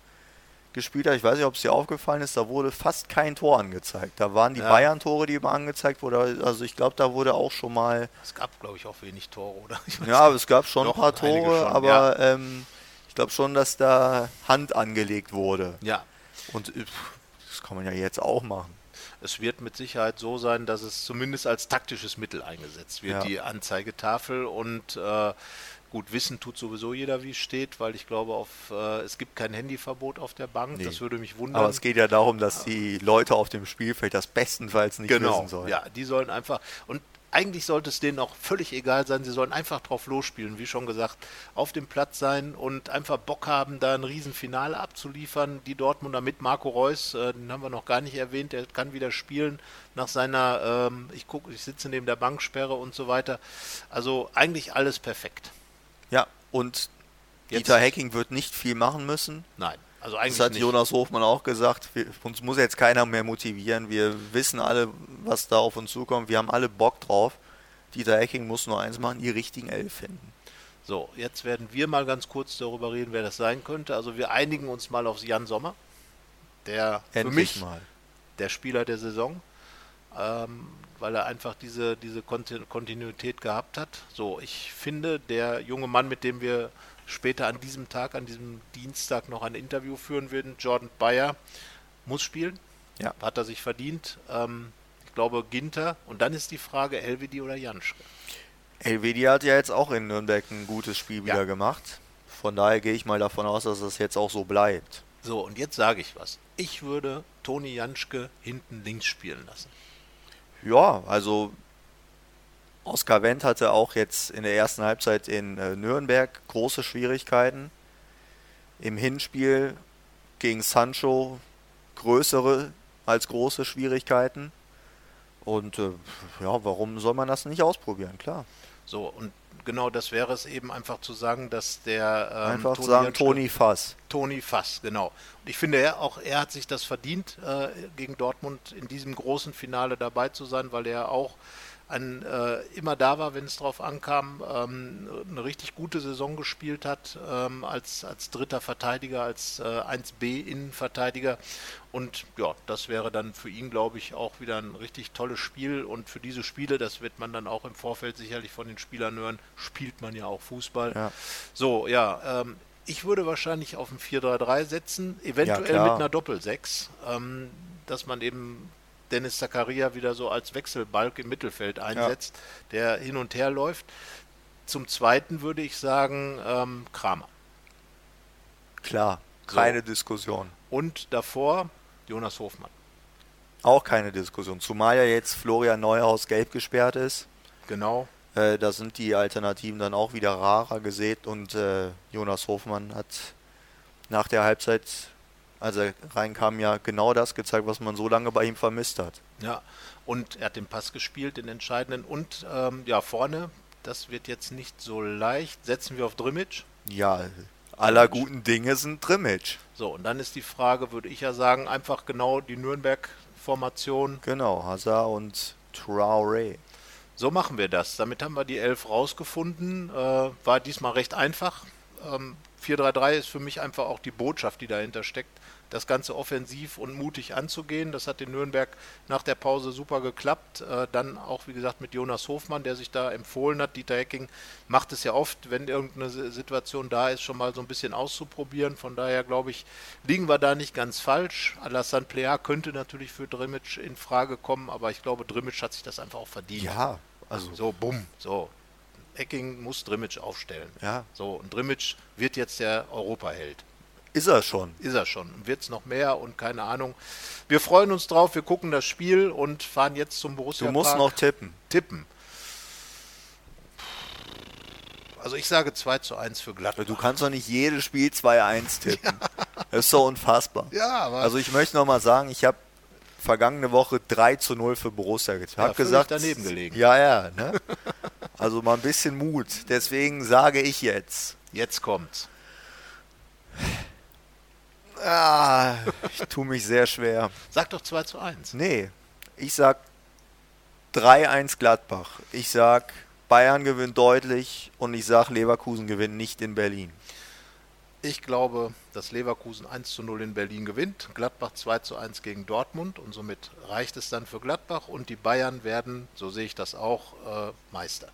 gespielt hat, ich weiß nicht, ob es dir aufgefallen ist, da wurde fast kein Tor angezeigt. Da waren die Ja. Bayern-Tore, die immer angezeigt wurden. Also ich glaube, da wurde auch schon mal, es gab, glaube ich, auch wenig Tore, oder? Ja, aber es gab schon Doch, ein paar Tore, schon, aber ähm, ich glaube schon, dass da Hand angelegt wurde. Ja, Und äh, das kann man ja jetzt auch machen. es wird mit Sicherheit so sein, dass es zumindest als taktisches Mittel eingesetzt wird, Ja. die Anzeigetafel. Und äh, gut, wissen tut sowieso jeder, wie es steht, weil ich glaube, auf, äh, es gibt kein Handyverbot auf der Bank. Nee. Das würde mich wundern. Aber es geht ja darum, dass die Leute auf dem Spielfeld das bestenfalls nicht genau, wissen sollen. ja, die sollen einfach und eigentlich sollte es denen auch völlig egal sein. Sie sollen einfach drauf losspielen, wie schon gesagt, auf dem Platz sein und einfach Bock haben, da ein Riesenfinale abzuliefern. Die Dortmunder mit Marco Reus, äh, den haben wir noch gar nicht erwähnt, der kann wieder spielen nach seiner, ähm, ich gucke, ich sitze neben der Banksperre und so weiter. Also eigentlich alles perfekt. Ja, und Jetzt- Dieter Hecking wird nicht viel machen müssen. Nein, also eigentlich Das hat nicht. Jonas Hofmann auch gesagt. Wir, uns muss jetzt keiner mehr motivieren. Wir wissen alle, was da auf uns zukommt. Wir haben alle Bock drauf. Dieter Hecking muss nur eins machen, die richtigen Elf finden. So, jetzt werden wir mal ganz kurz darüber reden, wer das sein könnte. Also wir einigen uns mal auf Jan Sommer, der für Endlich mich mal. der Spieler der Saison, ähm, weil er einfach diese, diese Konti- Kontinuität gehabt hat. So, ich finde, der junge Mann, mit dem wir später an diesem Tag, an diesem Dienstag noch ein Interview führen werden, Jordan Bayer, muss spielen. Ja. Hat er sich verdient. Ähm, ich glaube, Ginter. Und dann ist die Frage, Elvedi oder Janschke. Elvedi hat ja jetzt auch in Nürnberg ein gutes Spiel Ja. wieder gemacht. Von daher gehe ich mal davon aus, dass das jetzt auch so bleibt. So, und jetzt sage ich was. Ich würde Toni Janschke hinten links spielen lassen. Ja, also Oskar Wendt hatte auch jetzt in der ersten Halbzeit in äh, Nürnberg große Schwierigkeiten. Im Hinspiel gegen Sancho größere als große Schwierigkeiten. Und äh, ja, warum soll man das nicht ausprobieren? Klar. So, und genau das wäre es eben einfach zu sagen, dass der ähm, Einfach Toni sagen, Toni Fass. Toni Fass, genau. Und ich finde, er, auch er hat sich das verdient, äh, gegen Dortmund in diesem großen Finale dabei zu sein, weil er auch ein, äh, immer da war, wenn es drauf ankam, ähm, eine richtig gute Saison gespielt hat, ähm, als, als dritter Verteidiger, als äh, 1B-Innenverteidiger. Und ja, das wäre dann für ihn, glaube ich, auch wieder ein richtig tolles Spiel. Und für diese Spiele, das wird man dann auch im Vorfeld sicherlich von den Spielern hören, spielt man ja auch Fußball. Ja. So, ja, ähm, ich würde wahrscheinlich auf ein 4-3-3 setzen, eventuell klar. mit einer Doppel-6, ähm, dass man eben Dennis Zakaria wieder so als Wechselbalg im Mittelfeld einsetzt, der hin und her läuft. Zum Zweiten würde ich sagen ähm, Kramer. Klar, So. keine Diskussion. Und davor Jonas Hofmann. Auch keine Diskussion. Zumal ja jetzt Florian Neuhaus gelb gesperrt ist. Genau. Äh, da sind die Alternativen dann auch wieder rarer gesät und äh, Jonas Hofmann hat nach der Halbzeit, als er reinkam, ja genau das gezeigt, was man so lange bei ihm vermisst hat. Ja, und er hat den Pass gespielt, den entscheidenden. Und ähm, ja, vorne, das wird jetzt nicht so leicht. Setzen wir auf Drimmitsch. Ja, aller guten Dinge sind Drimmitsch. So, und dann ist die Frage, würde ich ja sagen, einfach genau die Nürnberg-Formation. Genau, Hazard und Traoré. So machen wir das. Damit haben wir die Elf rausgefunden. Äh, war diesmal recht einfach. Ähm, 4-3-3 ist für mich einfach auch die Botschaft, die dahinter steckt, das Ganze offensiv und mutig anzugehen. Das hat in Nürnberg nach der Pause super geklappt. Äh, dann auch, wie gesagt, mit Jonas Hofmann, der sich da empfohlen hat. Dieter Hecking macht es ja oft, wenn irgendeine Si- Situation da ist, schon mal so ein bisschen auszuprobieren. Von daher glaube ich, liegen wir da nicht ganz falsch. Alassane Plea könnte natürlich für Drimmitsch in Frage kommen, aber ich glaube, Drimmitsch hat sich das einfach auch verdient. Ja, also So, bumm, so. Ecking muss Drimmitsch aufstellen. ja, So, und Drimmitsch wird jetzt der Europaheld. Ist er schon. Ist er schon. Wird es noch mehr und keine Ahnung. Wir freuen uns drauf, wir gucken das Spiel und fahren jetzt zum Borussia Du musst Park. noch tippen. tippen. Also ich sage 2 zu 1 für Gladbach. Du kannst doch nicht jedes Spiel 2-1 tippen. Das ist so unfassbar. ja, aber Also ich möchte noch mal sagen, ich habe vergangene Woche 3 zu 0 für Borussia getippt. Ja, Hab gesagt, daneben gelegen. Ja, ja. Ne? Also mal ein bisschen Mut. Deswegen sage ich jetzt. jetzt kommt's. Ah, ich tue mich sehr schwer. Sag doch 2 zu 1. Nee, ich sag 3-1 Gladbach. Ich sag Bayern gewinnt deutlich und ich sage, Leverkusen gewinnt nicht in Berlin. Ich glaube, dass Leverkusen 1 zu 0 in Berlin gewinnt, Gladbach 2 zu 1 gegen Dortmund und somit reicht es dann für Gladbach und die Bayern werden, so sehe ich das auch, äh, Meister.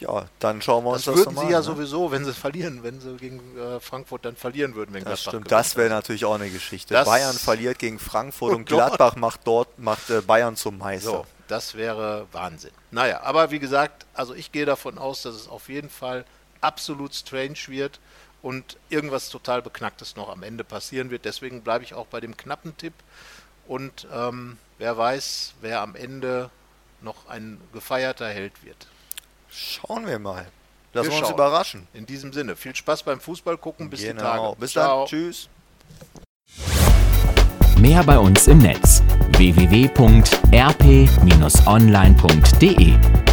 Ja, dann schauen wir uns das, das würden mal sie an, ja ne? sowieso, wenn sie verlieren, wenn sie gegen äh, Frankfurt dann verlieren würden, wenn Das Gladbach stimmt, das wäre natürlich auch eine Geschichte. Das- Bayern verliert gegen Frankfurt Oh und. Gladbach macht dort macht äh, Bayern zum Meister. So, das wäre Wahnsinn. Naja, aber wie gesagt, also ich gehe davon aus, dass es auf jeden Fall absolut strange wird und irgendwas total Beknacktes noch am Ende passieren wird. Deswegen bleibe ich auch bei dem knappen Tipp. Und ähm, wer weiß, wer am Ende noch ein gefeierter Held wird. Schauen wir mal. Lassen Wir wir uns schauen. überraschen. In diesem Sinne, viel Spaß beim Fußball gucken. Bis die genau. Tage. Bis Ciao. dann. Tschüss. Mehr bei uns im Netz www.rp-online.de